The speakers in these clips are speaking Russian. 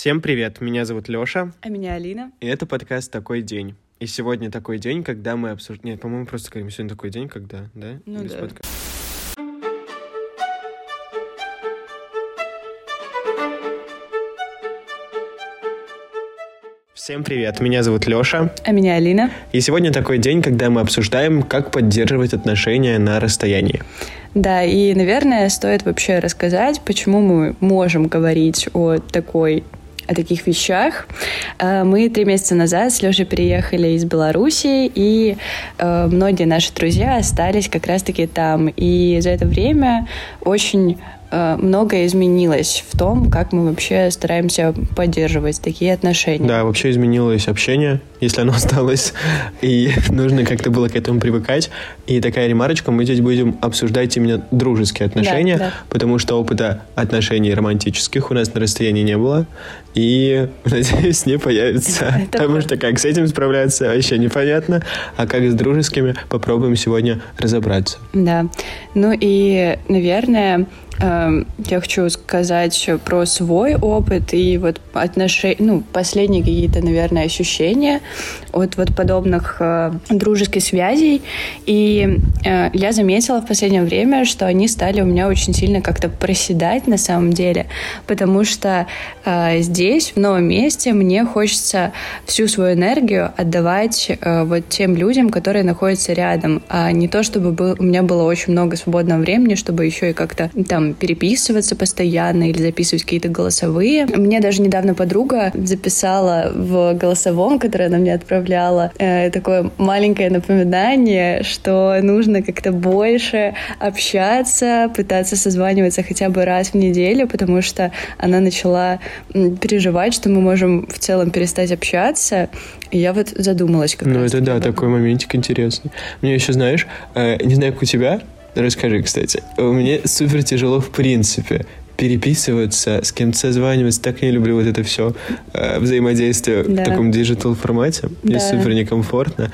Всем привет, меня зовут Лёша, А меня Алина. и это подкаст «Такой день». И сегодня такой день, когда мы обсуждаем... Нет, по-моему, просто говорим, сегодня такой день, когда, да? Ну Без да. подка- Всем привет, меня зовут Лёша, А меня Алина. и сегодня такой день, когда мы обсуждаем, как поддерживать отношения на расстоянии. Да, и, наверное, стоит вообще рассказать, почему мы можем говорить о такой о таких вещах. Э, Мы три месяца назад с Лешей переехали из Беларуси, и э, многие наши друзья остались как раз-таки там. И за это время очень многое изменилось в том, как мы вообще стараемся поддерживать такие отношения. Да, вообще изменилось общение, если оно осталось, и нужно как-то было к этому привыкать. И такая ремарочка, мы здесь будем обсуждать именно дружеские отношения, да. потому что опыта отношений романтических у нас на расстоянии не было, и, надеюсь, не появится. Потому что как с этим справляться, вообще непонятно, а как с дружескими, попробуем сегодня разобраться. Да. Ну и, наверное, я хочу сказать про свой опыт и вот отношения, ну, последние какие-то, наверное, ощущения от вот подобных э, дружеских связей. И э, я заметила в последнее время, что они стали у меня очень сильно как-то проседать на самом деле, потому что э, здесь, в новом месте, мне хочется всю свою энергию отдавать вот тем людям, которые находятся рядом, а не то, чтобы был- у меня было очень много свободного времени, чтобы еще и как-то там переписываться постоянно или записывать какие-то голосовые. Мне даже недавно подруга записала в голосовом, которое она мне отправляла, э, такое маленькое напоминание, что нужно как-то больше общаться, пытаться созваниваться хотя бы раз в неделю, потому что она начала переживать, что мы можем в целом перестать общаться. И я вот задумалась как Ну, это да, такой моментик интересный. Мне еще, знаешь, э, не знаю, как у тебя, расскажи, кстати. Мне супер тяжело в принципе переписываться, с кем-то созваниваться. Так не люблю вот это все взаимодействие Да. в таком digital формате. Мне Да. супер некомфортно.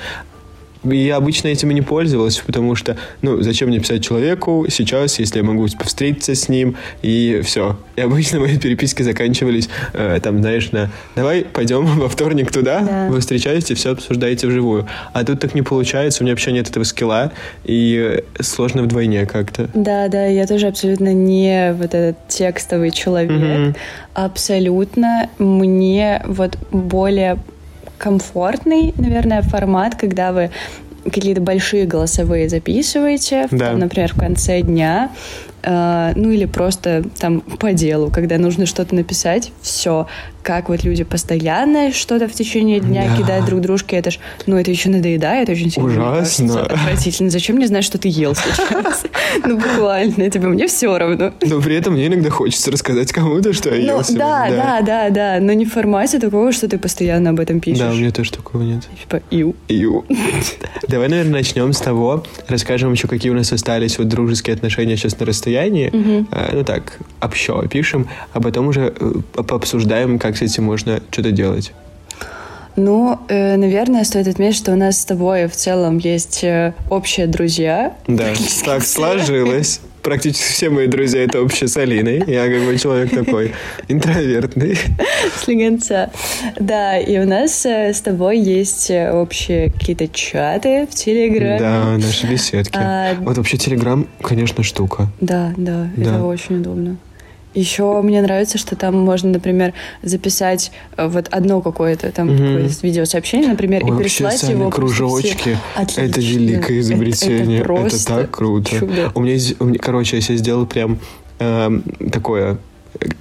Я обычно этим и не пользовался, потому что, ну, зачем мне писать человеку сейчас, если я могу встретиться с ним, и все. И обычно мои переписки заканчивались, э, там, знаешь, на «давай пойдем во вторник туда, Да. вы встречаетесь, все обсуждаете вживую». А тут так не получается, у меня вообще нет этого скилла, и сложно вдвойне как-то. Да, да, я тоже абсолютно не вот этот текстовый человек. Мгм. Абсолютно мне вот более комфортный, наверное, формат, когда вы какие-то большие голосовые записываете, Да. там, например, в конце дня, ну или просто там по делу, когда нужно что-то написать, все. Как вот люди постоянно что-то в течение дня Да. кидают друг дружке, это ж, ну это еще надоедает очень сильно. Ужасно. кажется. Отвратительно. Зачем мне знать, что ты ел сейчас? Ну буквально, типа мне все равно. Но при этом мне иногда хочется рассказать кому-то, что я Ну, ел сегодня. да, да, да, да, но не в формате такого, что ты постоянно об этом пишешь. Да, у меня тоже такого нет. Типа, ил. Ю. Давай, наверное, начнем с того, расскажем еще, какие у нас остались вот дружеские отношения сейчас на расстоянии. А, Ну так, общо опишем, а потом уже э, пообсуждаем, как с этим можно что-то делать. Ну, э, наверное, стоит отметить, что у нас с тобой в целом есть э, общие друзья. Да, так сложилось. Практически все мои друзья это общие с Алиной. Я как бы человек такой интровертный. Слегонца. Да, и у нас э, с тобой есть э, общие какие-то чаты в Телеграме. Да, наши беседки. А, Вот вообще Телеграм, конечно, штука. Да, да, это Да. очень удобно. Еще мне нравится, что там можно, например, записать э, вот одно какое-то там Мгм. какое-то видеосообщение, например, Ой, и переслать сами его кружочки. всем. Это Отлично. великое изобретение. Это, Это, просто так круто. чудо. У меня, короче, я себе сделал прям эм, такое э,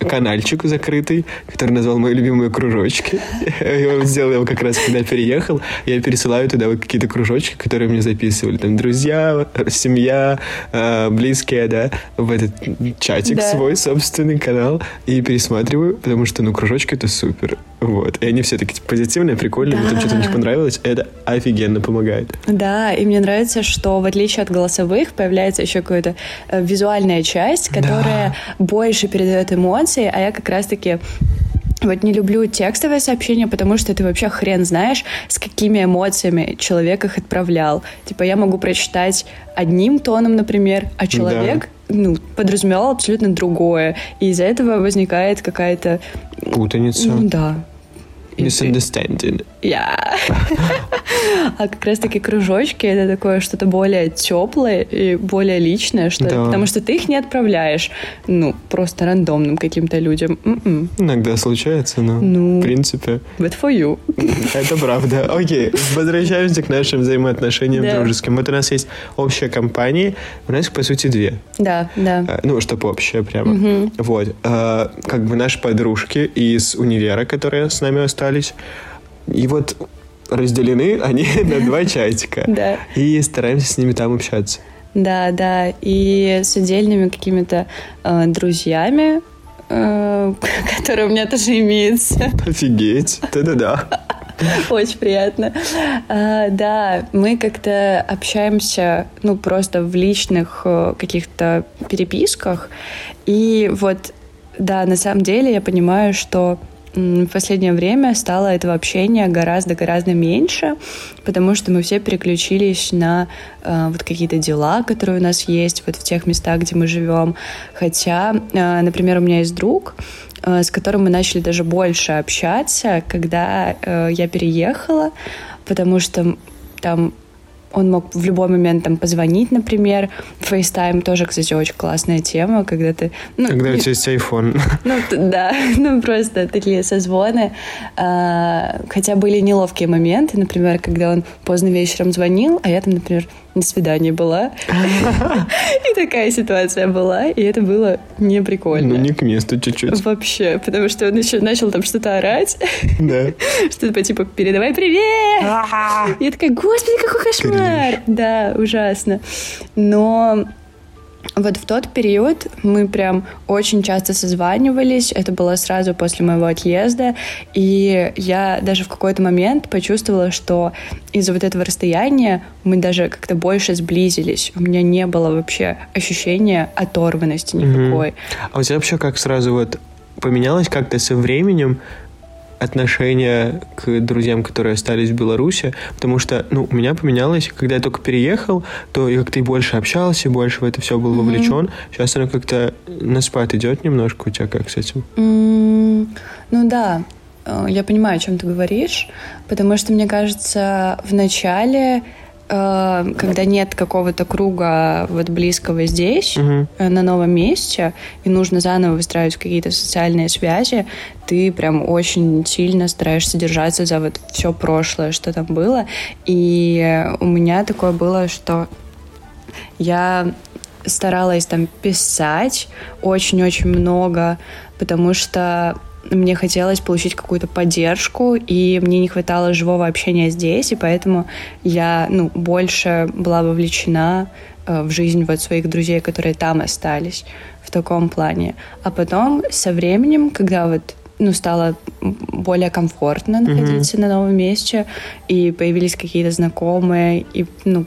канальчик закрытый, который назвал мои любимые кружочки. Я сделал его как раз, когда переехал. Я пересылаю туда вот какие-то кружочки, которые мне записывали. Там друзья, семья, э, близкие, да, в этот чатик Да. свой собственный канал. И пересматриваю, потому что, ну, кружочки это супер. Вот. И они все такие типа, позитивные, прикольные, мне там Да. что-то у них понравилось. Это офигенно помогает. Да, и мне нравится, что в отличие от голосовых появляется еще какая-то э, визуальная часть, которая больше передает эмоции, а я как раз-таки вот не люблю текстовые сообщения, потому что ты вообще хрен знаешь, с какими эмоциями человек их отправлял. Типа я могу прочитать одним тоном, например, а человек ну, подразумевал абсолютно другое. И из-за этого возникает какая-то... Путаница. Ну да. Misunderstanding. Я. А как раз-таки кружочки — это такое что-то более теплое и более личное, что Да. потому что ты их не отправляешь, ну, просто рандомным каким-то людям. М-м. Иногда случается, но Ну. в принципе Good for you. это правда. Окей, возвращаемся к нашим взаимоотношениям Да. дружеским. Вот у нас есть общая компания, у нас их, по сути две. Да, да. Э, Ну, чтобы общее прямо. Вот. Э, Как бы наши подружки из универа, которые с нами остались. И вот разделены они на два чатика. Да. И стараемся с ними там общаться. Да, да. И с отдельными какими-то э, друзьями, э, которые у меня тоже имеются. Офигеть. Да-да-да. Очень приятно. А, да, мы как-то общаемся, ну, просто в личных каких-то переписках. И вот, да, на самом деле я понимаю, что в последнее время стало этого общения гораздо-гораздо меньше, потому что мы все переключились на э, вот какие-то дела, которые у нас есть вот в тех местах, где мы живем. Хотя, э, например, у меня есть друг, э, с которым мы начали даже больше общаться, когда э, я переехала, потому что там он мог в любой момент там позвонить, например. FaceTime тоже, кстати, очень классная тема, когда ты... Ну, Когда у тебя есть iPhone. ну, да, ну просто такие созвоны. А, хотя были неловкие моменты, например, когда он поздно вечером звонил, а я там, например, на свидании была. И такая ситуация была, и это было не прикольно. Ну, не к месту чуть-чуть. Вообще, потому что он еще начал там что-то орать, Да. что-то по типу «передавай привет!» Я такая «Господи, какой кошмар!» Да, ужасно. Но вот в тот период мы прям очень часто созванивались. Это было сразу после моего отъезда. И я даже в какой-то момент почувствовала, что из-за вот этого расстояния мы даже как-то больше сблизились. У меня не было вообще ощущения оторванности никакой. А у тебя вообще как сразу вот поменялось как-то со временем отношение к друзьям, которые остались в Беларуси? Потому что, ну, у меня поменялось, когда я только переехал, то я как-то и больше общался, и больше в это все был вовлечен. Сейчас оно как-то на спад идет немножко. У тебя как с этим? М, Ну да, э, я понимаю, о чем ты говоришь, потому что, мне кажется, в начале, э, когда нет какого-то круга вот близкого здесь, э, на новом месте, и нужно заново выстраивать какие-то социальные связи, ты прям очень сильно стараешься держаться за вот все прошлое, что там было. И у меня такое было, что я старалась там писать очень-очень много, потому что мне хотелось получить какую-то поддержку, и мне не хватало живого общения здесь, и поэтому я ну, больше была вовлечена э, в жизнь вот своих друзей, которые там остались в таком плане. А потом со временем, когда вот ну, стало более комфортно находиться на новом месте, и появились какие-то знакомые, и, ну,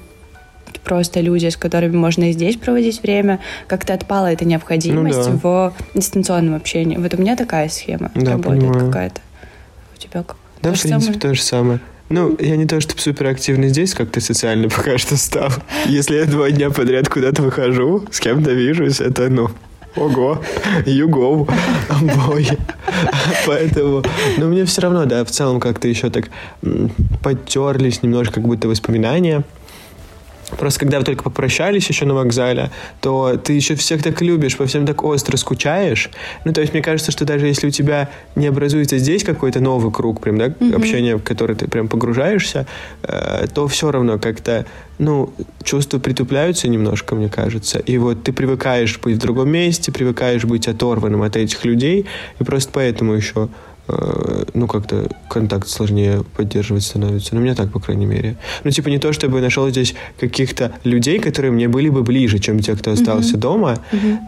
просто люди, с которыми можно и здесь проводить время, как-то отпала эта необходимость Ну в дистанционном общении. Вот у меня такая схема Да, работает какая-то. У тебя как? Да, То в принципе, самое? то же самое. Ну, я не то, чтобы суперактивный здесь, как-то социально пока что стал. Если я два дня подряд куда-то выхожу, с кем-то вижусь, это, ну, ого, you go, boy. Поэтому, но мне все равно, да, в целом как-то еще так м, подтерлись немножко как будто воспоминания. Просто когда вы только попрощались еще на вокзале, то ты еще всех так любишь, по всем так остро скучаешь. Ну, то есть мне кажется, что даже если у тебя не образуется здесь какой-то новый круг, прям, да, общения, в который ты прям погружаешься, э, то все равно как-то, ну, чувства притупляются немножко, мне кажется. И вот ты привыкаешь быть в другом месте, привыкаешь быть оторванным от этих людей, и просто поэтому еще ну, как-то контакт сложнее поддерживать становится. Ну, мне так, по крайней мере. Ну, типа, не то, чтобы я нашел здесь каких-то людей, которые мне были бы ближе, чем те, кто остался дома,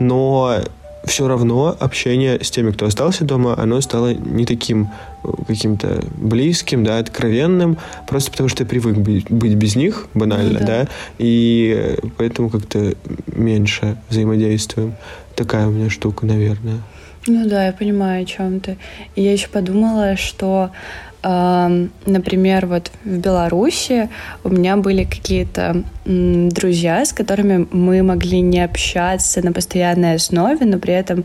но все равно общение с теми, кто остался дома, оно стало не таким э, каким-то близким, да, откровенным, просто потому что я привык быть без них, банально, Ну да. и э, поэтому как-то меньше взаимодействуем. Такая у меня штука, наверное. Ну да, я понимаю, о чем ты. И я еще подумала, что Например, вот в Беларуси у меня были какие-то друзья, с которыми мы могли не общаться на постоянной основе, но при этом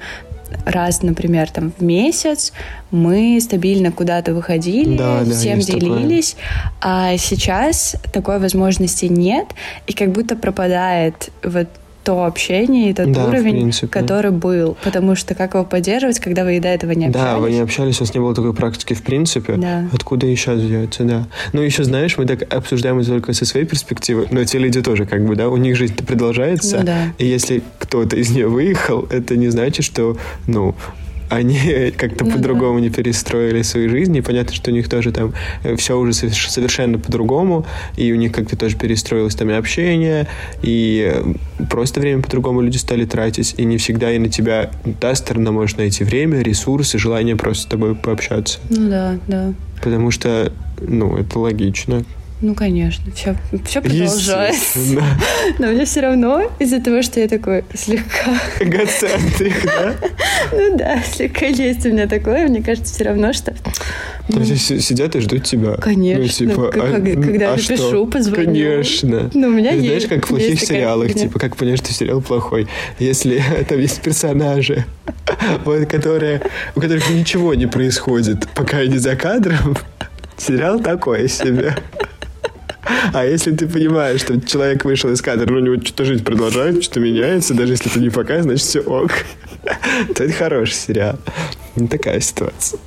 раз, например, там в месяц мы стабильно куда-то выходили, да, да, всем делились, такое. а сейчас такой возможности нет, и как будто пропадает вот то общение и тот да, уровень, который был. Потому что как его поддерживать, когда вы до этого не общались? Да, вы не общались, у вас не было такой практики в принципе. Да. Откуда еще взяться, да. Ну, еще, знаешь, мы так обсуждаем это только со своей перспективы, но те люди тоже как бы, да, у них жизнь продолжается. Ну, да. И если кто-то из нее выехал, это не значит, что, ну, они как-то ну, по-другому да. не перестроили свои жизни. И понятно, что у них тоже там э, все уже совершенно по-другому, и у них как-то тоже перестроилось там и общение, и э, просто время по-другому люди стали тратить, и не всегда и на тебя та сторона может найти время, ресурсы, желание просто с тобой пообщаться. Ну да, да. Потому что, ну, это логично. Ну, конечно, все, все продолжается. Но мне все равно из-за того, что я такой слегка... Эгоцентрик, да? Ну да, слегка есть у меня такое. Мне кажется, все равно, что... То есть сидят и ждут тебя. Конечно. Ну, типа, а, когда я напишу, позвоню. Конечно. Ну, у меня есть. Знаешь, как в плохих сериалах, типа, как понять, что сериал плохой. Если там есть персонажи, вот, которые, у которых ничего не происходит, пока они за кадром, сериал такой себе. А если ты понимаешь, что человек вышел из кадра, но у него что-то жизнь продолжает, что-то меняется, даже если ты не показываешь, значит все ок, то это хороший сериал. Не такая ситуация.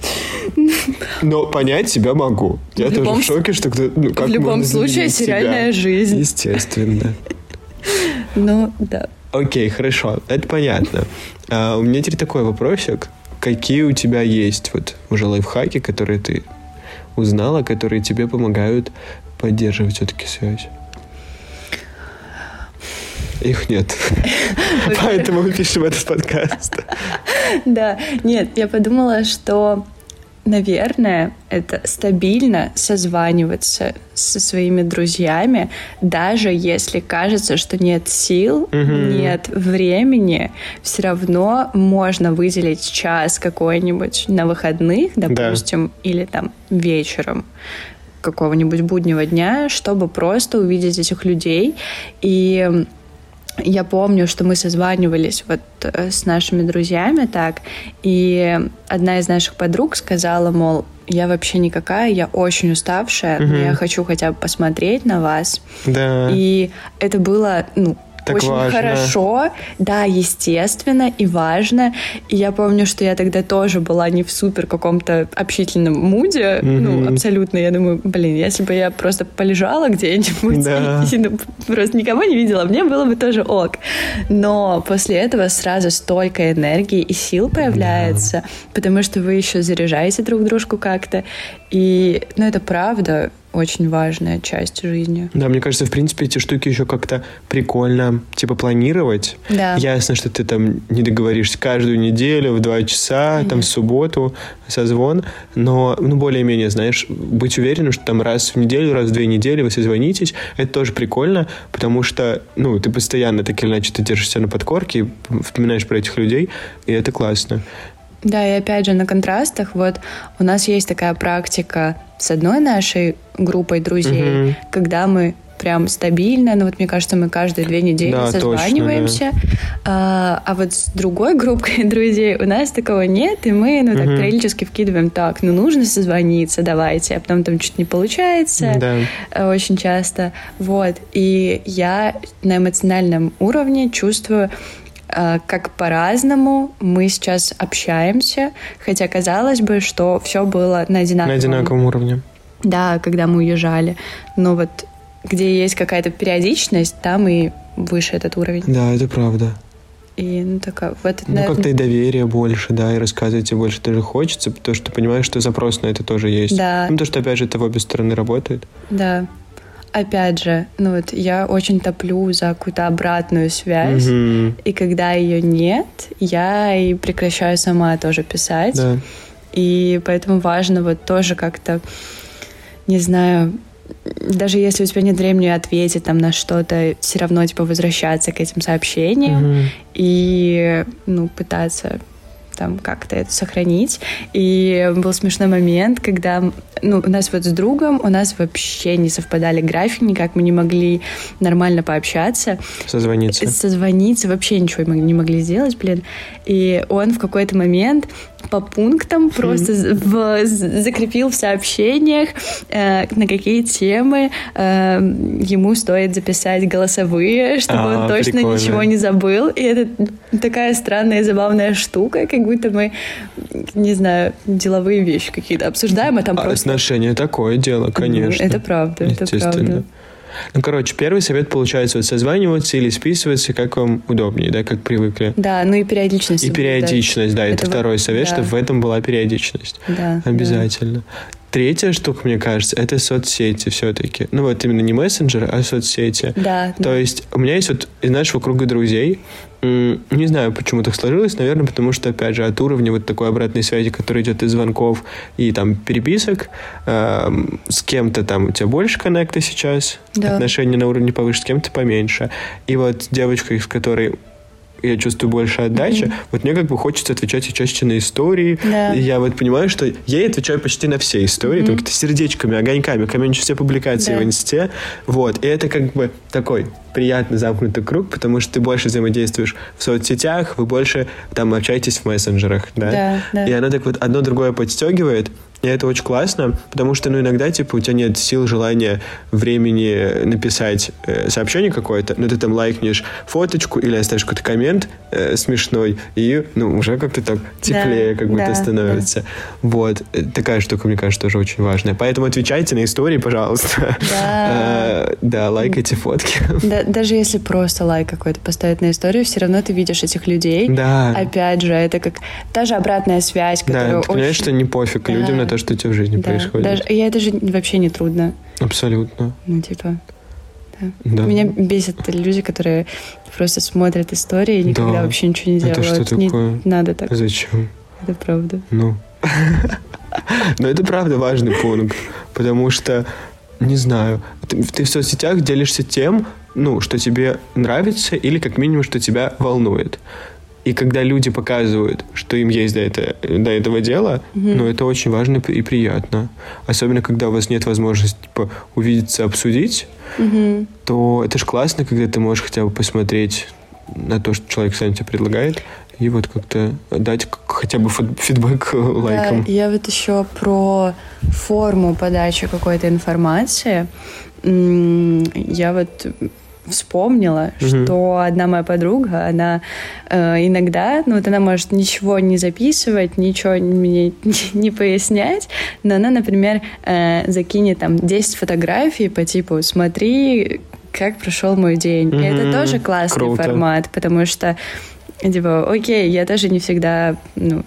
Но понять себя могу. Я в тоже любом... в шоке, что кто... Ну, как в любом случае, сериальная жизнь. Естественно. Ну, да. Окей, хорошо. Это понятно. А, у меня теперь такой вопросик. Какие у тебя есть вот уже лайфхаки, которые ты узнала, которые тебе помогают поддерживать все-таки связь? Их нет. Поэтому мы пишем этот подкаст. Да, нет, я подумала, что наверное, это стабильно созваниваться со своими друзьями, даже если кажется, что нет сил, нет времени, все равно можно выделить час какой-нибудь на выходных, допустим, или там вечером, какого-нибудь буднего дня, чтобы просто увидеть этих людей. И я помню, что мы созванивались вот э, с нашими друзьями так, и одна из наших подруг сказала, мол, я вообще никакая, я очень уставшая, угу. я хочу хотя бы посмотреть на вас. Да. И это было, ну, так очень важно. хорошо, да, естественно и важно. И я помню, что я тогда тоже была не в супер каком-то общительном муде, mm-hmm. ну, абсолютно. Я думаю, блин, если бы я просто полежала где-нибудь да. и, ну, просто никого не видела, мне было бы тоже ок. Но после этого сразу столько энергии и сил появляется, да. потому что вы еще заряжаете друг дружку как-то. И, ну, это правда очень важная часть жизни. Да, мне кажется, в принципе, эти штуки еще как-то прикольно, типа, планировать. Да. Ясно, что ты там не договоришься каждую неделю в два часа, mm-hmm. там, в субботу созвон, но, ну, более-менее, знаешь, быть уверенным, что там раз в неделю, раз в две недели вы созвонитесь, это тоже прикольно, потому что, ну, ты постоянно так или иначе ты держишься на подкорке, вспоминаешь про этих людей, и это классно. Да, и опять же на контрастах, вот у нас есть такая практика с одной нашей группой друзей, угу. когда мы прям стабильно, ну вот мне кажется, мы каждые две недели да, созваниваемся, точно, да. а, а вот с другой группой друзей у нас такого нет, и мы, ну так угу. периодически вкидываем, так, ну нужно созвониться, давайте, а потом там чуть не получается, да. Э, очень часто, вот, и я на эмоциональном уровне чувствую как по-разному мы сейчас общаемся, хотя казалось бы, что все было на одинаковом, на одинаковом уровне. Да, когда мы уезжали. Но вот где есть какая-то периодичность, там и выше этот уровень. Да, это правда. И ну, такая, в этот, ну, наверное... как-то и доверие больше, да, и рассказывать тебе больше тоже хочется, потому что ты понимаешь, что запрос на это тоже есть. Да. Ну, то, что, опять же, это в обе стороны работает. Да опять же, ну вот я очень топлю за какую-то обратную связь, mm-hmm. и когда ее нет, я и прекращаю сама тоже писать. Да. И поэтому важно вот тоже как-то, не знаю, даже если у тебя нет времени ответить там на что-то, все равно типа возвращаться к этим сообщениям mm-hmm. и ну пытаться там как-то это сохранить. И был смешной момент, когда ну, у нас вот с другом, у нас вообще не совпадали графики, никак мы не могли нормально пообщаться. Созвониться. Созвониться, вообще ничего не могли сделать, блин. И он в какой-то момент по пунктам просто в, закрепил в сообщениях, э, на какие темы э, ему стоит записать голосовые, чтобы а, он точно прикольно. ничего не забыл. И это такая странная и забавная штука, как будто мы, не знаю, деловые вещи какие-то обсуждаем, а там а просто... Отношения такое дело, конечно. Это правда, это правда. Ну, короче, первый совет получается вот созваниваться или списываться, как вам удобнее, да, как привыкли. Да, ну и периодичность. И периодичность, да, это, это второй совет, да. чтобы в этом была периодичность. Да. Обязательно. Да. Третья штука, мне кажется, это соцсети все-таки. Ну вот именно не мессенджеры, а соцсети. Да. То да. есть у меня есть вот из нашего круга друзей, не знаю, почему так сложилось, наверное, потому что, опять же, от уровня вот такой обратной связи, которая идет из звонков и там переписок, э, с кем-то там у тебя больше коннекта сейчас, да. отношения на уровне повыше, с кем-то поменьше. И вот девочка, с которой я чувствую больше отдачи. Mm-hmm. Вот мне как бы хочется отвечать чаще на истории. Да. И я вот понимаю, что я ей отвечаю почти на все истории, mm-hmm. только сердечками, огоньками, комментирую все публикации да. в инсте. Вот. И это как бы такой приятный замкнутый круг, потому что ты больше взаимодействуешь в соцсетях, вы больше там общаетесь в мессенджерах, да? Да, да. И оно так вот одно другое подстегивает, и это очень классно, потому что, ну, иногда, типа, у тебя нет сил, желания, времени написать э, сообщение какое-то, но ты там лайкнешь фоточку или оставишь какой-то коммент э, смешной, и, ну, уже как-то так теплее да, как будто да, становится. Да. Вот. Э, такая штука, мне кажется, тоже очень важная. Поэтому отвечайте на истории, пожалуйста. Да. да, лайкайте фотки. Да, даже если просто лайк какой-то поставить на историю, все равно ты видишь этих людей. Да. Опять же, это как та же обратная связь, которая Да, ты понимаешь, что не пофиг людям на то, что у тебя в жизни да. происходит. Даже, и это же вообще не трудно. Абсолютно. Ну, типа... Да. Да. Меня бесят люди, которые просто смотрят истории и никогда да. вообще ничего не делают. Это что не такое? надо так. Зачем? Это правда. Ну. Но это правда важный пункт, потому что, не знаю, ты, ты в соцсетях делишься тем, ну, что тебе нравится или как минимум, что тебя волнует. И когда люди показывают, что им есть до, это, до этого дела, mm-hmm. ну, это очень важно и приятно. Особенно, когда у вас нет возможности типа, увидеться, обсудить, mm-hmm. то это же классно, когда ты можешь хотя бы посмотреть на то, что человек сам тебе предлагает, и вот как-то дать хотя бы фидбэк лайком. Да, я вот еще про форму подачи какой-то информации. Я вот вспомнила, mm-hmm. что одна моя подруга, она э, иногда, ну вот она может ничего не записывать, ничего мне не, не пояснять, но она, например, э, закинет там 10 фотографий по типу «смотри, как прошел мой день». Mm-hmm. И это тоже классный Круто. формат, потому что, типа, окей, я тоже не всегда, ну,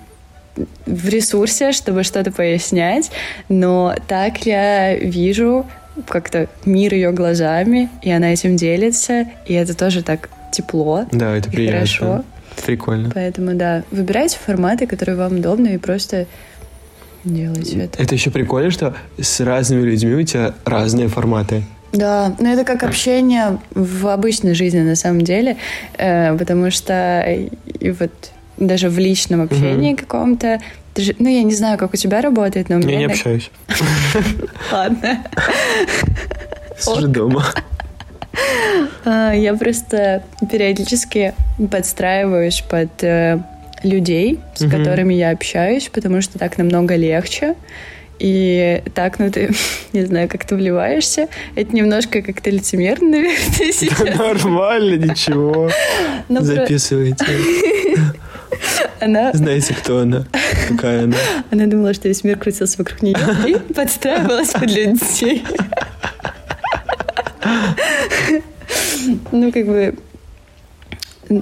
в ресурсе, чтобы что-то пояснять, но так я вижу как-то мир ее глазами, и она этим делится, и это тоже так тепло. Да, это приятно. Хорошо. Прикольно. Поэтому, да, выбирайте форматы, которые вам удобны, и просто делайте это. Это еще прикольно, что с разными людьми у тебя разные форматы. Да, но это как общение в обычной жизни на самом деле, э, потому что и вот даже в личном общении угу. каком-то же, ну, я не знаю, как у тебя работает, но у меня... Я не общаюсь. Ладно. Сижу дома. А, я просто периодически подстраиваюсь под э, людей, с которыми я общаюсь, потому что так намного легче. И так, ну ты, не знаю, как ты вливаешься. Это немножко как-то лицемерно, наверное, сейчас. Да нормально, ничего. Записывайте. Она... Знаете, кто она? Какая она? Она думала, что весь мир крутился вокруг нее и подстраивалась под людей. Ну, как бы...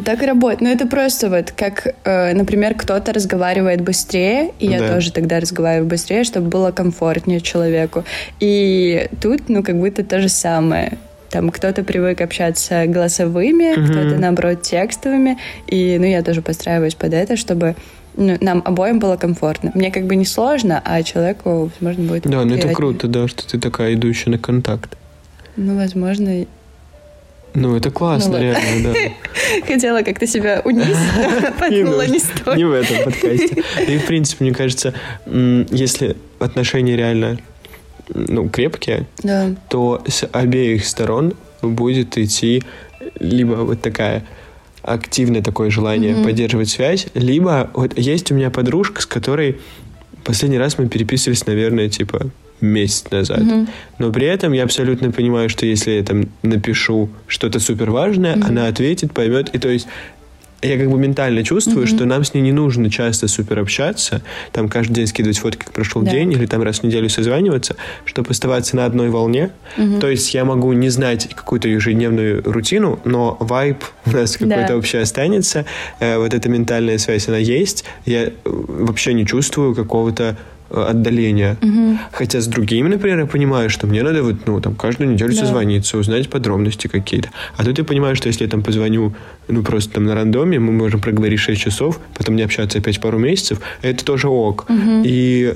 Так и работает. Но это просто вот как, э, например, кто-то разговаривает быстрее, и я да. тоже тогда разговариваю быстрее, чтобы было комфортнее человеку. И тут, ну, как будто то же самое. Там кто-то привык общаться голосовыми, mm-hmm. кто-то, наоборот, текстовыми. И, ну, я тоже подстраиваюсь под это, чтобы ну, нам обоим было комфортно. Мне как бы не сложно, а человеку, возможно, будет Да, ну это круто, да, что ты такая идущая на контакт. Ну, возможно, Ну, это классно, Ну, реально, да. Хотела как-то себя унизить, подумала, не Не стоит. в этом подкасте. И, в принципе, мне кажется, если отношения реально ну, крепкие, Да. то с обеих сторон будет идти либо вот такая активное такое желание поддерживать связь, либо вот есть у меня подружка, с которой последний раз мы переписывались, наверное, типа месяц назад. Мгм. Но при этом я абсолютно понимаю, что если я там напишу что-то супер важное, Мгм. она ответит, поймет. И то есть я как бы ментально чувствую, Мгм. что нам с ней не нужно часто супер общаться, там каждый день скидывать фотки, как прошел Да. день, или там раз в неделю созваниваться, чтобы оставаться на одной волне. Мгм. То есть я могу не знать какую-то ежедневную рутину, но вайб у нас какой-то Да. общий останется. Э, вот эта ментальная связь, она есть. Я э, вообще не чувствую какого-то отдаления. Мгм. Хотя с другими, например, я понимаю, что мне надо вот, ну, там, каждую неделю Да. созвониться, узнать подробности какие-то. А тут я понимаю, что если я там позвоню, ну, просто там на рандоме, мы можем проговорить 6 часов, потом не общаться опять пару месяцев, это тоже ок. Мгм. И,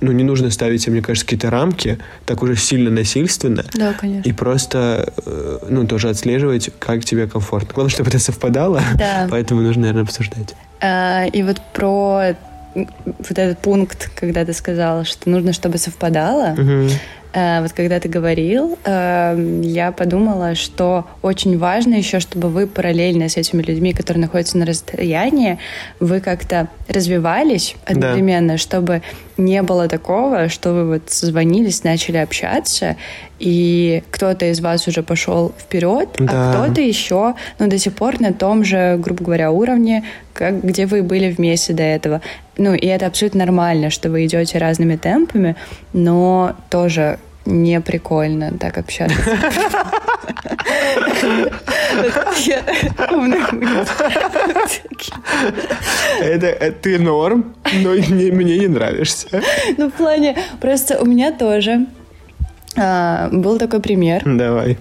ну, не нужно ставить мне кажется, какие-то рамки, так уже сильно насильственно, Да, конечно. и просто, э, ну, тоже отслеживать, как тебе комфортно. Главное, чтобы это совпадало, Да. поэтому нужно, наверное, обсуждать. А, И вот про вот этот пункт, когда ты сказала, что нужно, чтобы совпадало, Мгм. Э, вот когда ты говорил, э, я подумала, что очень важно еще, чтобы вы параллельно с этими людьми, которые находятся на расстоянии, вы как-то развивались одновременно, чтобы не было такого, что вы вот созвонились, начали общаться, и кто-то из вас уже пошел вперед, Да. а кто-то еще, ну, до сих пор на том же, грубо говоря, уровне, как, где вы были вместе до этого. Ну, и это абсолютно нормально, что вы идете разными темпами, но тоже не прикольно так общаться. Это, это ты норм, но не- мне не нравишься. Ну, в плане, просто у меня тоже а, был такой пример. Давай.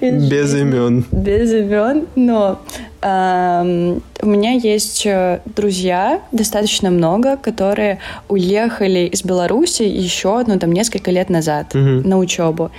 Без имен. без имен, но ам, у меня есть э, друзья, достаточно много, которые уехали из Беларуси еще, ну, там, несколько лет назад Мгм. на учебу.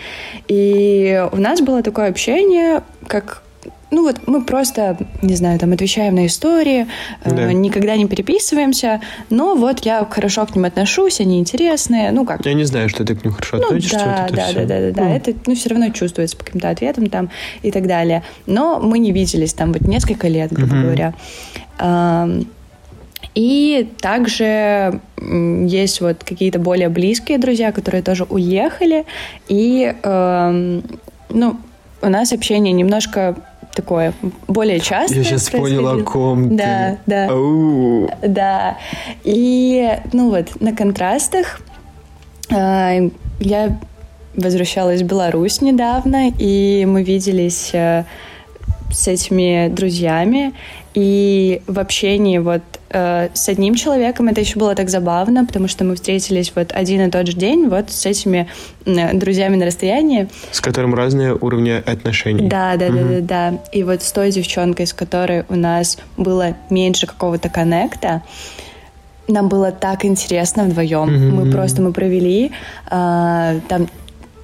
И у нас было такое общение, как ну вот мы просто, не знаю, там отвечаем на истории, э, Да. никогда не переписываемся, но вот я хорошо к ним отношусь, они интересные, ну как, Я не знаю, что ты к ним хорошо ну, относишься. да, вот да, всё. да, да, да, да. Ну, Это, ну, все равно чувствуется по каким-то ответам там и так далее. Но мы не виделись там вот несколько лет, грубо Мгм. говоря. Ам, И также есть вот какие-то более близкие друзья, которые тоже уехали. И, эм, ну, у нас общение немножко такое более частое. Я сейчас понял, о ком ты. Да, да. Ау. Да. И, ну вот, на контрастах э, я возвращалась в Беларусь недавно, и мы виделись э, с этими друзьями, и в общении вот э, с одним человеком это еще было так забавно, потому что мы встретились вот один и тот же день вот с этими м, друзьями на расстоянии, С которым разные уровни отношений. да, да, да, Мгм. да, да. И вот с той девчонкой, с которой у нас было меньше какого-то коннекта, нам было так интересно вдвоем. Мгм. Мы просто мы провели а, там,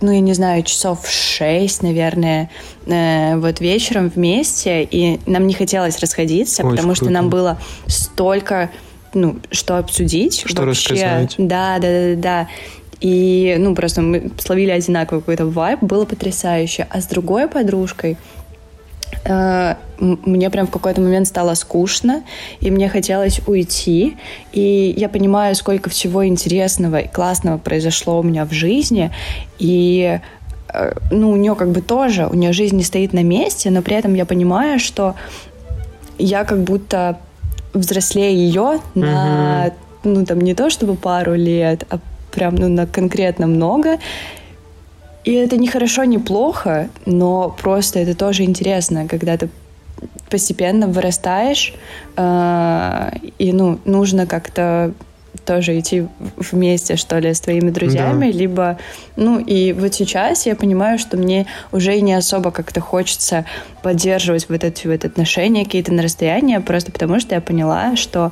ну я не знаю, часов шесть, наверное, э, вот вечером вместе, и нам не хотелось расходиться, Очень потому что круто. нам было столько, ну, что обсудить. Что вообще. рассказать. Да, да, да, да, да. И, ну, просто мы словили одинаковый какой-то вайб, было потрясающе. А с другой подружкой мне прям в какой-то момент стало скучно, и мне хотелось уйти. И я понимаю, сколько всего интересного и классного произошло у меня в жизни. И э, ну, у нее как бы тоже, у нее жизнь не стоит на месте, но при этом я понимаю, что я как будто взрослее ее на, ну, там, не то чтобы пару лет, а прям, ну, на конкретно много. И это не хорошо, не плохо, но просто это тоже интересно, когда ты постепенно вырастаешь, э, и, ну, нужно как-то тоже идти вместе, что ли, с твоими друзьями, Да. либо, ну, и вот сейчас я понимаю, что мне уже и не особо как-то хочется поддерживать вот эти вот отношения какие-то на расстоянии, просто потому что я поняла, что,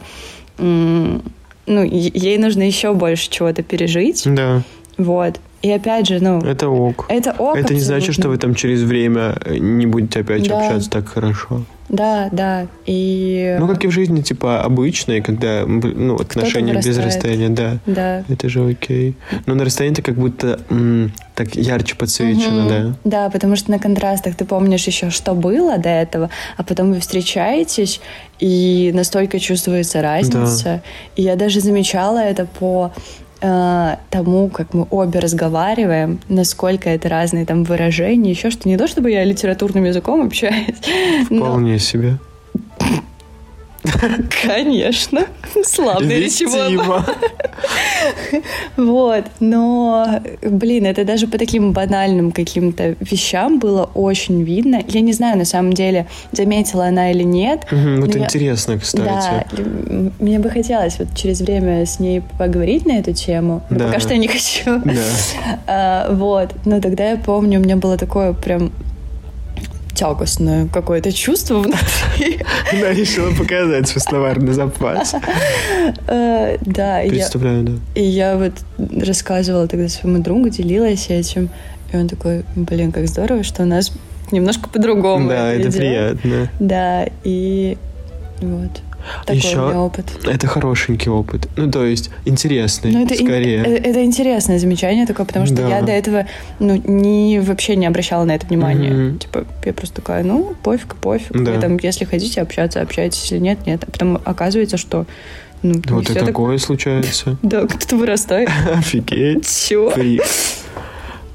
ну, ей нужно еще больше чего-то пережить, Да. вот. И опять же, ну... Это ок. Это ок Это не значит, что вы там через время не будете опять Да. общаться так хорошо. Да, да. И... Ну, как и в жизни, типа, обычной, когда ну, отношения без расстояния, да. Да. Это же окей. Но на расстоянии это как будто м, так ярче подсвечено, Мгм. да. Да, потому что на контрастах ты помнишь еще, что было до этого, а потом вы встречаетесь, и настолько чувствуется разница. И я даже замечала это по э, тому, как мы обе разговариваем, насколько это разные там выражения, еще что не то, чтобы я литературным языком общаюсь, но, Вполне себе. конечно, славный речевой. Вот, но, блин, это даже по таким банальным каким-то вещам было очень видно. Я не знаю, на самом деле, заметила она или нет. Вот интересно, Да, кстати. м- мне бы хотелось вот через время с ней поговорить на эту тему. Но Да. пока что я не хочу. Да. А, вот, но тогда я помню, у меня было такое прям тягостное какое-то чувство внутри. Она решила показать свой словарный запас. Э, Да, Представляю, да. И я вот рассказывала тогда своему другу, делилась этим. И он такой, блин, как здорово, что у нас немножко по-другому. Да, это идет». приятно. Да, и вот. Такой Еще у меня опыт. Это хорошенький опыт. Ну, то есть, интересный, Ну, это, ин- скорее. э, это интересное замечание такое, потому что Да. я до этого ну, не, вообще не обращала на это внимания. Мгм. Типа, я просто такая, ну, пофиг, пофиг. Да. Вы там, если хотите общаться, общайтесь, если нет, нет. А потом оказывается, что ну, Вот и всё так- такое случается. Да, кто-то вырастает. Офигеть. Фрик.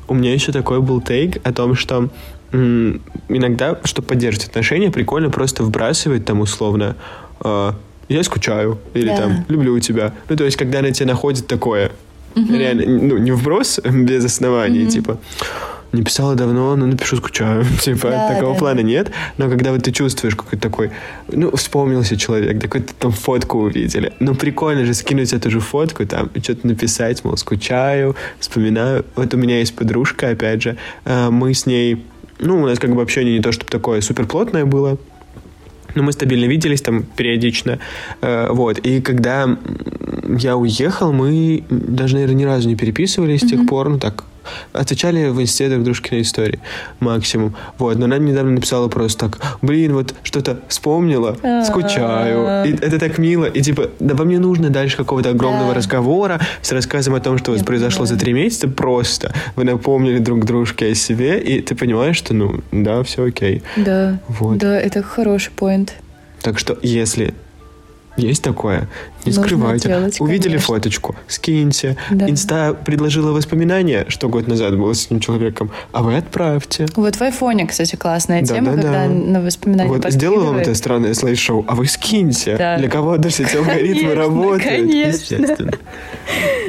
У меня еще такой был тейк о том, что иногда, чтобы поддерживать отношения, прикольно просто вбрасывать там условно «я скучаю» или Да. там «люблю тебя». Ну, то есть, когда на тебя находит такое, реально, ну, не вброс без оснований, типа не писала давно, но напишу, скучаю. Типа, Да, такого да, плана нет. Но когда вот ты чувствуешь какой-то такой, ну, вспомнился человек, такой-то там фотку увидели. Ну, прикольно же скинуть эту же фотку, там, и что-то написать, мол, скучаю, вспоминаю. Вот у меня есть подружка, опять же, э, мы с ней, ну, у нас как бы общение не то, чтобы такое суперплотное было, но мы стабильно виделись там периодично. Э, вот. И когда я уехал, мы даже, наверное, ни разу не переписывались с тех пор. Ну, так, отвечали в дружки на истории максимум. Вот. Но она недавно написала просто так, блин, вот что-то вспомнила, скучаю. И это так мило. И типа, да вам не нужно дальше какого-то огромного разговора с рассказом о том, что у вас произошло за три месяца. Просто вы напомнили друг дружке о себе, и ты понимаешь, что, ну, да, все окей. Да, Вот. да, это хороший поинт. Так что, если есть такое, не Нужно скрывайте. делать, Увидели конечно. фоточку, скиньте. Да. Инста предложила воспоминания, что год назад было с этим человеком, а вы отправьте. Вот в айфоне, кстати, классная Да, тема, да, когда да. на воспоминания вот сделала вам это странное слайд-шоу, а вы скиньте. Да. Для кого-то все эти алгоритмы работают. конечно. Естественно.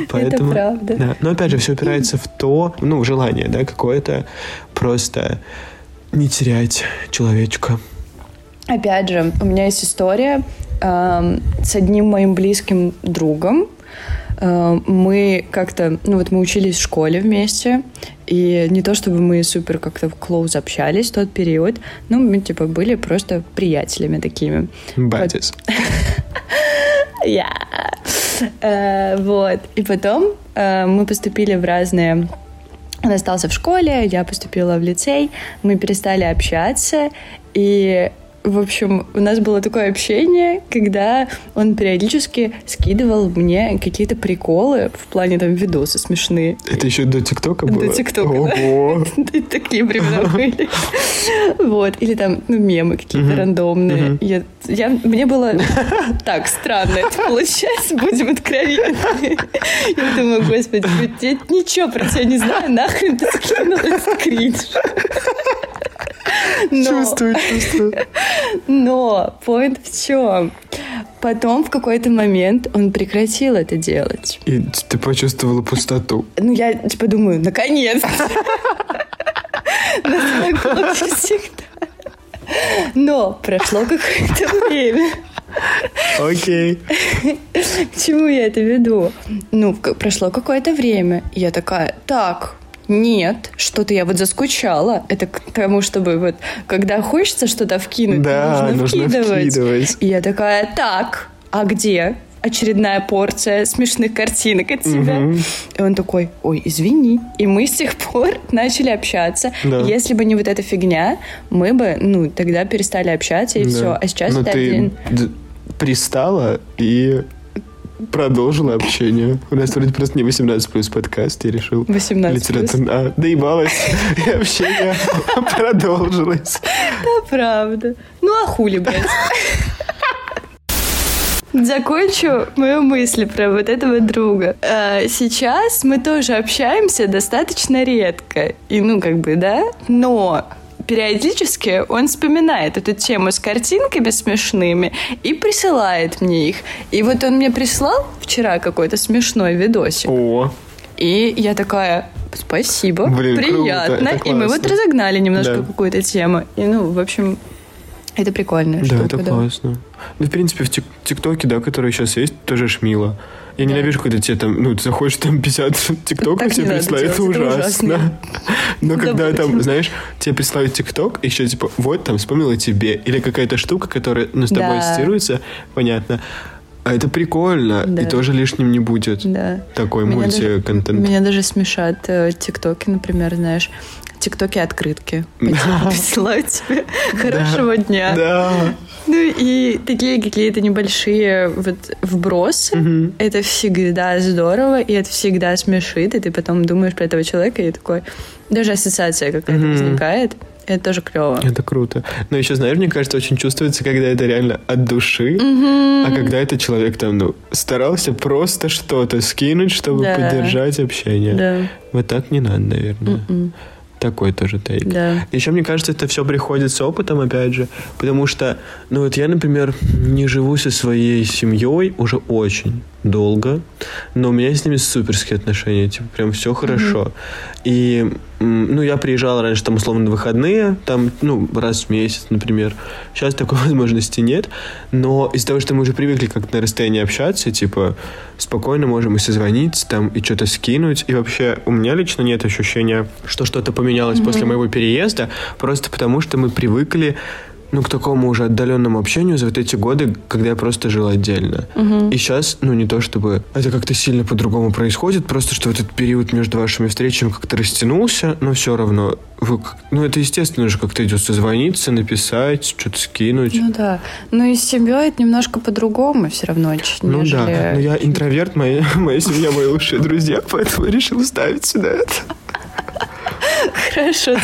Поэтому, правда. Да. Но опять же, все опирается в то, ну, желание, да, какое-то просто не терять человечка. Опять же, у меня есть история эм, с одним моим близким другом. Эм, Мы как-то, ну вот мы учились в школе вместе, и не то чтобы мы супер как-то close общались в тот период, но мы типа были просто приятелями такими. Батис. Я. Э, Вот. И потом э, мы поступили в разные... Он остался в школе, я поступила в лицей, мы перестали общаться, и в общем, у нас было такое общение, когда он периодически скидывал мне какие-то приколы в плане там видосы смешные. Это еще до ТикТока До было? ТикТока, да. Ого! Такие времена были. Вот. Или там, ну, мемы какие-то рандомные. Я, я- мне было так странно это получается, будем откровенны. Я думаю, господи, я ничего про тебя не знаю, нахрен ты скинул этот кринж. Но, Чувствую, чувствую. но point в чем? Потом в какой-то момент он прекратил это делать. И ты почувствовала пустоту. Ну, я типа думаю, наконец-то. Но всегда. Прошло какое-то время. Окей. К чему я это веду? Ну, прошло какое-то время. Я такая, так, нет, что-то я вот заскучала. Это к тому, чтобы вот, когда хочется что-то вкинуть, Да, нужно, нужно вкидывать. вкидывать. И я такая, так, а где? очередная порция смешных картинок от тебя. Мгм. И он такой, ой, извини. И мы с тех пор начали общаться. Да. Если бы не вот эта фигня, мы бы, ну, тогда перестали общаться, и Да. все. А сейчас Но это ты один... пристала и продолжила общение. У нас вроде просто не 18 плюс подкаст, я решил. 18 плюс. Литературно. А, доебалась. И общение продолжилось. Да, правда. Ну, а хули, блядь? Закончу мою мысль про вот этого друга. А, Сейчас мы тоже общаемся достаточно редко. И, ну, как бы, да, но периодически он вспоминает эту тему с картинками смешными и присылает мне их. И вот он мне прислал вчера какой-то смешной видосик. О, И я такая, спасибо, Блин, круто, приятно. это и мы вот разогнали немножко Да. какую-то тему. И, ну, в общем, это прикольная да, штука. это классно. Ну, в принципе, в тик- ТикТоке, да, который сейчас есть, тоже ж мило. Я Да. ненавижу, когда тебе там, ну, ты заходишь, там 50 ТикТоков тебе присылают, это ужасно. Но когда там, знаешь, тебе присылают ТикТок, еще типа, вот там вспомнила тебе, или какая-то штука, которая, ну, с тобой ассоциируется, понятно. А это прикольно, Да. и тоже лишним не будет. Да. Такой Меня даже- мультиконтент. Меня даже смешат э, тиктоки, например, знаешь. Тиктоки открытки. Присылают тебе хорошего дня. Да. Ну и такие какие-то небольшие вот вбросы. Это всегда здорово, и это всегда смешит, и ты потом думаешь про этого человека, и такой... Даже ассоциация какая-то возникает. Это тоже клево. Это круто. Но еще, знаешь, мне кажется, очень чувствуется, когда это реально от души, а когда это человек там, ну, старался просто что-то скинуть, чтобы Да. поддержать общение. Да. Вот так не надо, наверное. М. Такой тоже тейк. Да. Еще, мне кажется, это все приходит с опытом, опять же, потому что, ну вот я, например, не живу со своей семьей уже очень долго, но у меня с ними суперские отношения, типа, прям все хорошо. И, м, ну, я приезжал раньше, там, условно, на выходные, там, ну, раз в месяц, например. Сейчас такой возможности нет, но из-за того, что мы уже привыкли как-то на расстоянии общаться, типа, спокойно можем и созвониться, там, и что-то скинуть, и вообще у меня лично нет ощущения, что что-то поменялось после моего переезда, просто потому что мы привыкли ну, к такому уже отдаленному общению за вот эти годы, когда я просто жил отдельно. И сейчас, ну, не то чтобы это как-то сильно по-другому происходит, просто что этот период между вашими встречами как-то растянулся, но все равно, вы, ну, это естественно же как-то идет созвониться, написать, что-то скинуть. Ну да. Но и с семьей это немножко по-другому все равно, ч- Ну нежели... да, но я интроверт, моя, моя семья мои лучшие друзья, поэтому решил ставить сюда это. Хорошо.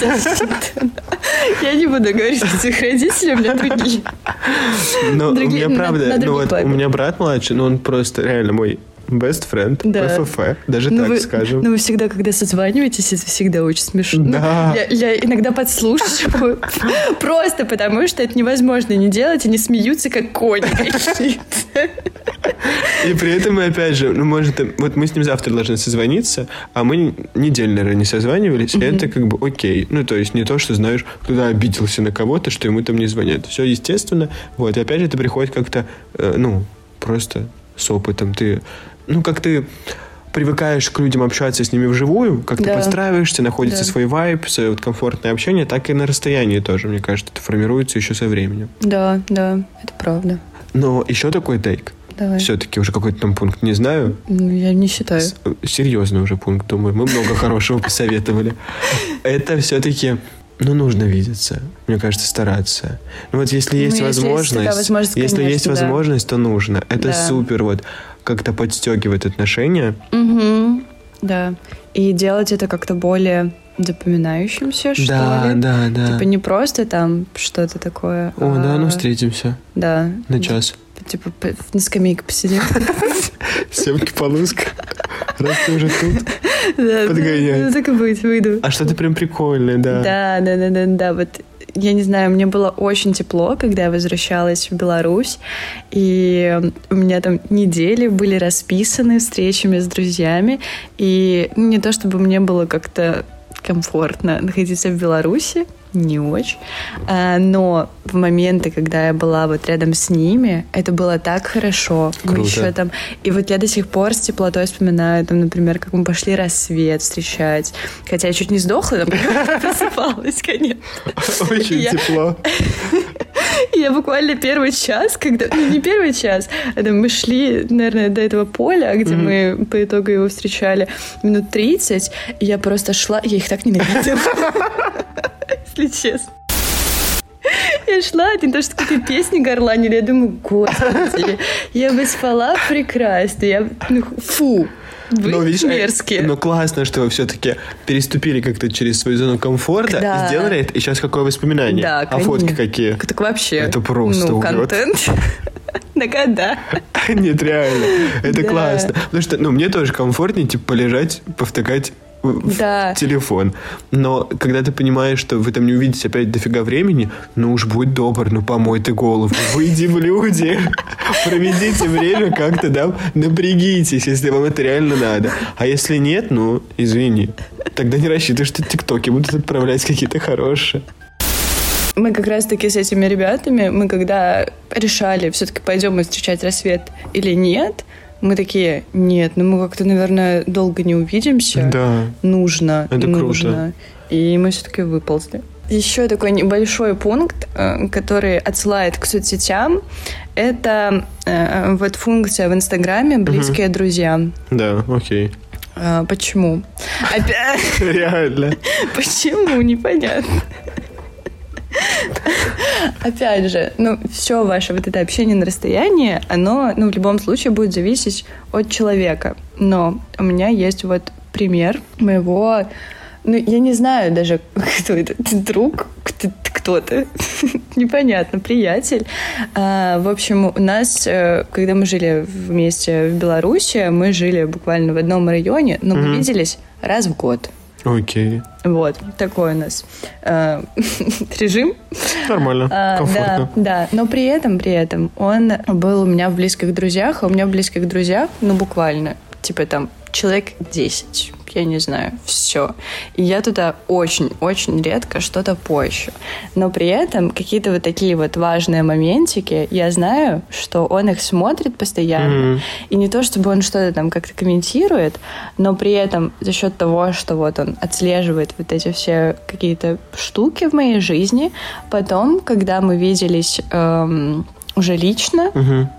Я не буду говорить, что этих родителей у меня другие. Но у Другие- меня правда, ну вот у меня брат младший, но он просто реально мой best friend, Да. ПФФ, даже Ну так вы, скажем. ну вы всегда, когда созваниваетесь, это всегда очень смешно. Да. Ну, Я, я иногда подслушиваю, просто потому что это невозможно не делать, они смеются, как кони. И при этом опять же, ну, может, вот мы с ним завтра должны созвониться, а мы неделю, наверное, не созванивались, и это как бы окей. Ну, то есть не то, что, знаешь, кто-то обиделся на кого-то, что ему там не звонят. Все естественно. Вот, и опять же это приходит как-то, э, ну, просто с опытом. Ты, ну, как ты привыкаешь к людям общаться с ними вживую, как ты Да. подстраиваешься, находится Да. свой вайб, свое вот комфортное общение, так и на расстоянии тоже, мне кажется, это формируется еще со временем. Да, да, это правда. Но еще такой тейк. Давай. Все-таки уже какой-то там пункт, не знаю, Ну, я не считаю. с- серьезный уже пункт, думаю. Мы много хорошего посоветовали. Это все-таки, ну, нужно видеться. Мне кажется, стараться. Ну, вот если Ну, есть есть возможность, если конечно, есть да. возможность, то нужно. Это Да. супер, вот, как-то подстегивает отношения. Мгм. Да. И делать это как-то более запоминающимся, что да, ли. да, да. Типа не просто там что-то такое. О, да, а, ну встретимся Да. на час. Типа на скамейке посидим. Семки полуска. Раз ты уже тут. Да, Подгоняй. Ну, так и быть, выйду. А что-то прям прикольное, да. Да, да, да, да, да. Вот я не знаю, мне было очень тепло, когда я возвращалась в Беларусь, и у меня там недели были расписаны встречами с друзьями, и не то чтобы мне было как-то комфортно находиться в Беларуси, не очень, а, но в моменты, когда я была вот рядом с ними, это было так хорошо. Мы Круто. еще там, и вот я до сих пор с теплотой вспоминаю, там, например, как мы пошли рассвет встречать, хотя я чуть не сдохла, там просыпалась, конечно. Очень тепло. Я буквально первый час, когда... Ну, не первый час, это мы шли, наверное, до этого поля, где mm-hmm. мы по итогу его встречали минут 30, и я просто шла, я их так ненавидела. Если честно. Я шла, не то, что какие-то песни горланили, я думаю, господи, я бы спала прекрасно, я, ну, фу, вы но, видишь, мерзкие. Но классно, что вы все-таки переступили как-то через свою зону комфорта Да. и сделали это. И сейчас какое воспоминание? Да, А конечно. фотки какие? Так вообще. Это просто Ну, улет. контент. На года. Нет, реально. Это классно. Потому что, ну, мне тоже комфортнее, типа, полежать, повтыкать в Да. телефон. Но когда ты понимаешь, что вы там не увидите опять дофига времени, ну уж будь добр, ну помой ты голову, выйди в люди, проведите время как-то, да, напрягитесь, если вам это реально надо. А если нет, ну, извини. Тогда не рассчитывай, что тиктоки будут отправлять какие-то хорошие. Мы как раз-таки с этими ребятами, мы когда решали, все-таки пойдем мы встречать рассвет или нет, мы такие, нет, ну мы как-то, наверное, долго не увидимся. Да. Нужно, Это нужно. круто. И мы все-таки выползли. Еще такой небольшой пункт, э, который отсылает к соцсетям, это э, вот функция в Инстаграме «Близкие друзья». Да, окей. А, Почему? Реально. Почему? Непонятно. Опять же, ну, все ваше вот это общение на расстоянии, оно, ну, в любом случае будет зависеть от человека. Но у меня есть вот пример моего, ну, я не знаю даже, кто это, друг, кто- кто-то, непонятно, приятель. А, в общем, у нас, э, когда мы жили вместе в Беларуси, мы жили буквально в одном районе, но мы Мгм. виделись раз в год. Окей. Вот, такой у нас э, режим. Нормально, А, комфортно. Да, да, но при этом, при этом он был у меня в близких друзьях, а у меня в близких друзьях, ну, буквально, типа там человек 10, я не знаю, все. И я туда очень-очень редко что-то пощу. Но при этом какие-то вот такие вот важные моментики, я знаю, что он их смотрит постоянно. Мгм. И не то, чтобы он что-то там как-то комментирует, но при этом за счет того, что вот он отслеживает вот эти все какие-то штуки в моей жизни, потом, когда мы виделись эм, уже лично, Мгм.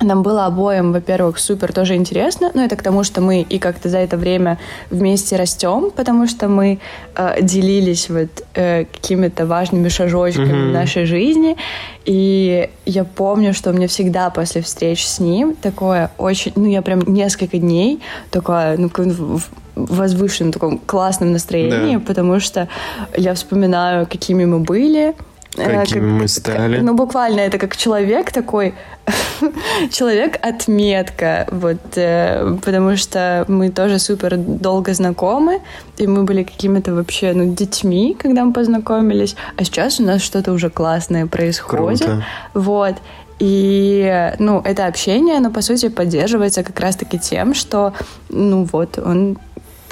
Нам было обоим, во-первых, супер тоже интересно, но это к тому, что мы и как-то за это время вместе растем, потому что мы э, делились вот э, какими-то важными шажочками Мгм. в нашей жизни, и я помню, что у меня всегда после встреч с ним такое очень, ну я прям несколько дней такое, ну в возвышенном таком классном настроении, Да. потому что я вспоминаю, какими мы были, э, Какими мы стали. ну, буквально это как человек такой, человек-отметка, вот, э, потому что мы тоже супер долго знакомы, и мы были какими-то вообще, ну, детьми, когда мы познакомились, а сейчас у нас что-то уже классное происходит. Круто. Вот. И, ну, это общение, оно, по сути, поддерживается как раз-таки тем, что, ну, вот, он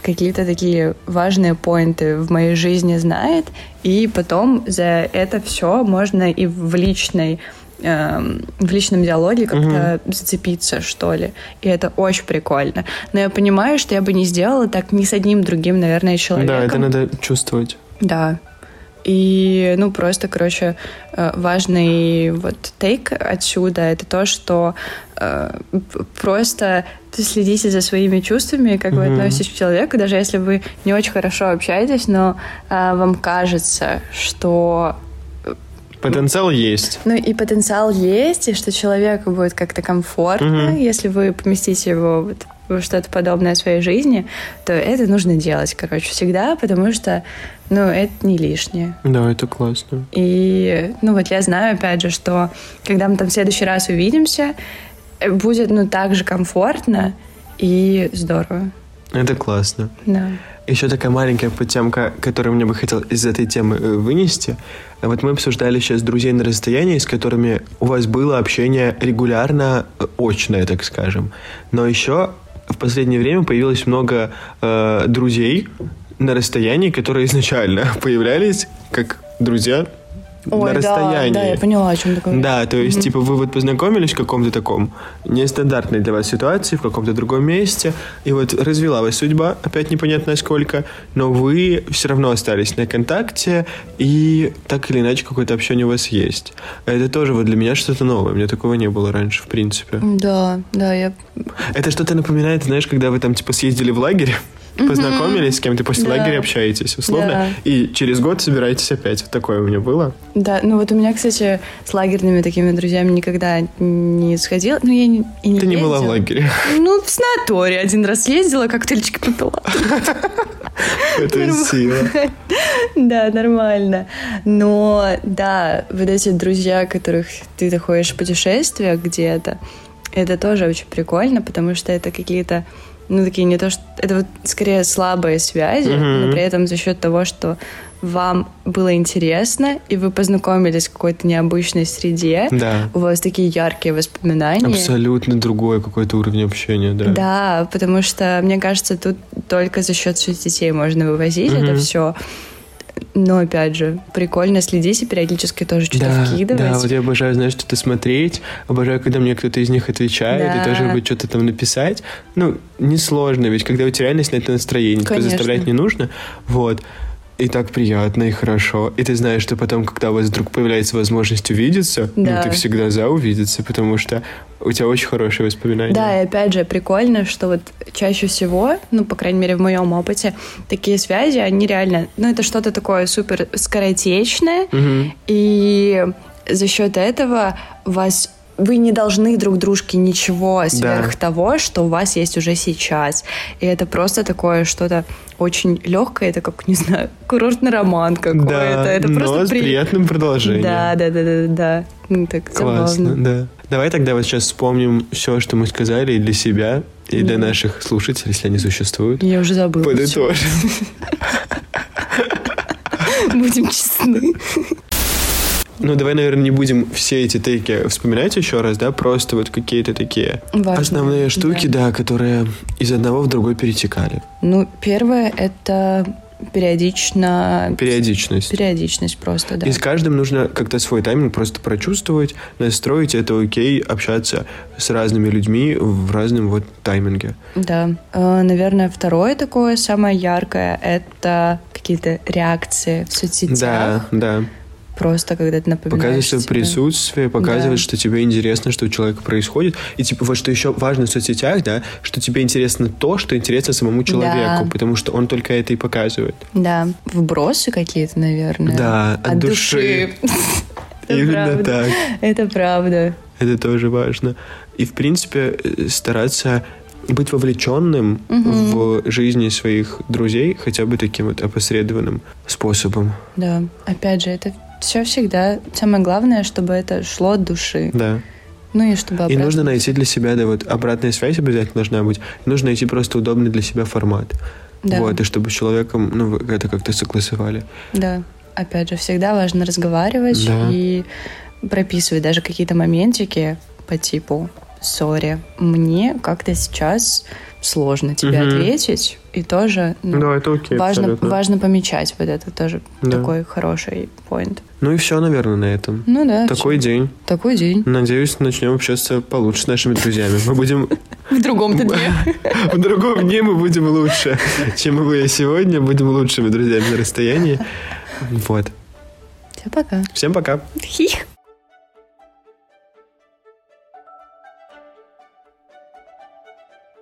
какие-то такие важные поинты в моей жизни знает, и потом за это все можно и в личной эм, в личном диалоге как-то зацепиться, что ли. И это очень прикольно. Но я понимаю, что я бы не сделала так ни с одним другим, наверное, человеком. Да, это надо чувствовать. Да. И, ну, просто, короче, э, важный вот тейк отсюда это то, что э, просто следите за своими чувствами, как вы Мгм. относитесь к человеку, даже если вы не очень хорошо общаетесь, но э, вам кажется, что Потенциал есть. ну и потенциал есть, и что человеку будет как-то комфортно, Мгм. если вы поместите его вот что-то подобное в своей жизни, то это нужно делать, короче, всегда, потому что, ну, это не лишнее. Да, это классно. И, ну, вот я знаю, опять же, что когда мы там в следующий раз увидимся, будет, ну, так же комфортно и здорово. Это классно. Да. Еще такая маленькая подтемка, которую мне бы хотел из этой темы э, вынести. Вот мы обсуждали сейчас друзей на расстоянии, с которыми у вас было общение регулярно, э, очное, так скажем. Но еще в последнее время появилось много э, друзей на расстоянии, которые изначально появлялись как друзья на расстоянии. Да, да, я поняла, о чем ты говоришь. Да, то есть, типа, вы вот познакомились в каком-то таком нестандартной для вас ситуации, в каком-то другом месте, и вот развела вас судьба, опять непонятно сколько, но вы все равно остались на контакте, и так или иначе какое-то общение у вас есть. Это тоже вот для меня что-то новое, у меня такого не было раньше, в принципе. Да, да, я... Это что-то напоминает, знаешь, когда вы там, типа, съездили в лагерь, познакомились с кем-то, после Да. лагеря общаетесь, условно, Да. и через год собираетесь опять. Такое у меня было. Да, ну вот у меня, кстати, с лагерными такими друзьями никогда не сходила. Ну, я не, и не Ты не была в лагере. Ну, в санатории один раз ездила, коктейльчики попила. Это сила. Да, нормально. Но, да, вот эти друзья, которых ты находишь в путешествиях где-то, это тоже очень прикольно, потому что это какие-то, ну, такие не то, что... Это вот скорее слабые связи, Мгм. но при этом за счет того, что вам было интересно, и вы познакомились в какой-то необычной среде, Да. у вас такие яркие воспоминания. Абсолютно другой какой-то уровень общения, да. Да, потому что, мне кажется, тут только за счет соцсетей можно вывозить это Мгм. все. Но, опять же, прикольно следить и периодически тоже что-то Да, вкидывать. да, вот я обожаю, знаешь, что-то смотреть, обожаю, когда мне кто-то из них отвечает, Да. и тоже будет что-то там написать. Ну, несложно, ведь когда у тебя реально снять на настроение, Конечно. заставлять не нужно. Вот. И так приятно, и хорошо. И ты знаешь, что потом, когда у вас вдруг появляется возможность увидеться, Да. ну, ты всегда за увидеться, потому что у тебя очень хорошие воспоминания. Да, и опять же, прикольно, что вот чаще всего, ну, по крайней мере, в моем опыте, такие связи, они реально, ну, это что-то такое супер скоротечное, Мгм. и за счет этого вас вы не должны друг дружке ничего сверх того, что у вас есть уже сейчас. И это просто такое что-то очень легкое, это как, не знаю, курортный роман какой-то. Да, это но просто с при- приятным продолжением. Да, да, да, да, да. Ну, так Классно, забавно. да. Давай тогда вот сейчас вспомним все, что мы сказали и для себя, и для наших слушателей, если они существуют. Я уже забыла. Подытожим. Будем честны. Ну, давай, наверное, не будем все эти тейки вспоминать еще раз, да, просто вот какие-то такие Важные, основные штуки, да. которые из одного в другой перетекали. Ну, первое — это периодично... Периодичность. Периодичность просто, да. И с каждым нужно как-то свой тайминг просто прочувствовать, настроить, это окей, общаться с разными людьми в разном вот тайминге. Да. Э, Наверное, второе такое, самое яркое, это какие-то реакции в соцсетях. Да, да. Просто когда ты напоминаешь Показывать свое присутствие, показывать, Да. что тебе интересно, что у человека происходит. И типа вот что еще важно в соцсетях, да, что тебе интересно то, что интересно самому человеку, Да. потому что он только это и показывает. Да. Вбросы какие-то, наверное. Да, от души. Это Именно так. Это правда. Это тоже важно. И, в принципе, э, стараться быть вовлеченным в жизни своих друзей хотя бы таким вот опосредованным способом. Да. Опять же, это все всегда самое главное, чтобы это шло от души. Да. Ну и чтобы И обратно- нужно найти для себя, да, вот обратная связь обязательно должна быть. Нужно найти просто удобный для себя формат. Да. Вот, и чтобы с человеком, ну, это как-то согласовали. Да. Опять же, всегда важно разговаривать Да. и прописывать даже какие-то моментики по типу «Сори, мне как-то сейчас сложно тебе Мгм. ответить». И тоже ну, это окей, важно, абсолютно. важно помечать вот это тоже Да. такой хороший поинт. Ну и все, наверное, на этом. Ну да. Такой всё. день. Такой день. Надеюсь, начнем общаться получше с нашими друзьями. Мы будем В другом-то дне. в другом дне мы будем лучше, чем мы сегодня. Будем лучшими друзьями на расстоянии. Вот. Все, пока. Всем пока. Хих.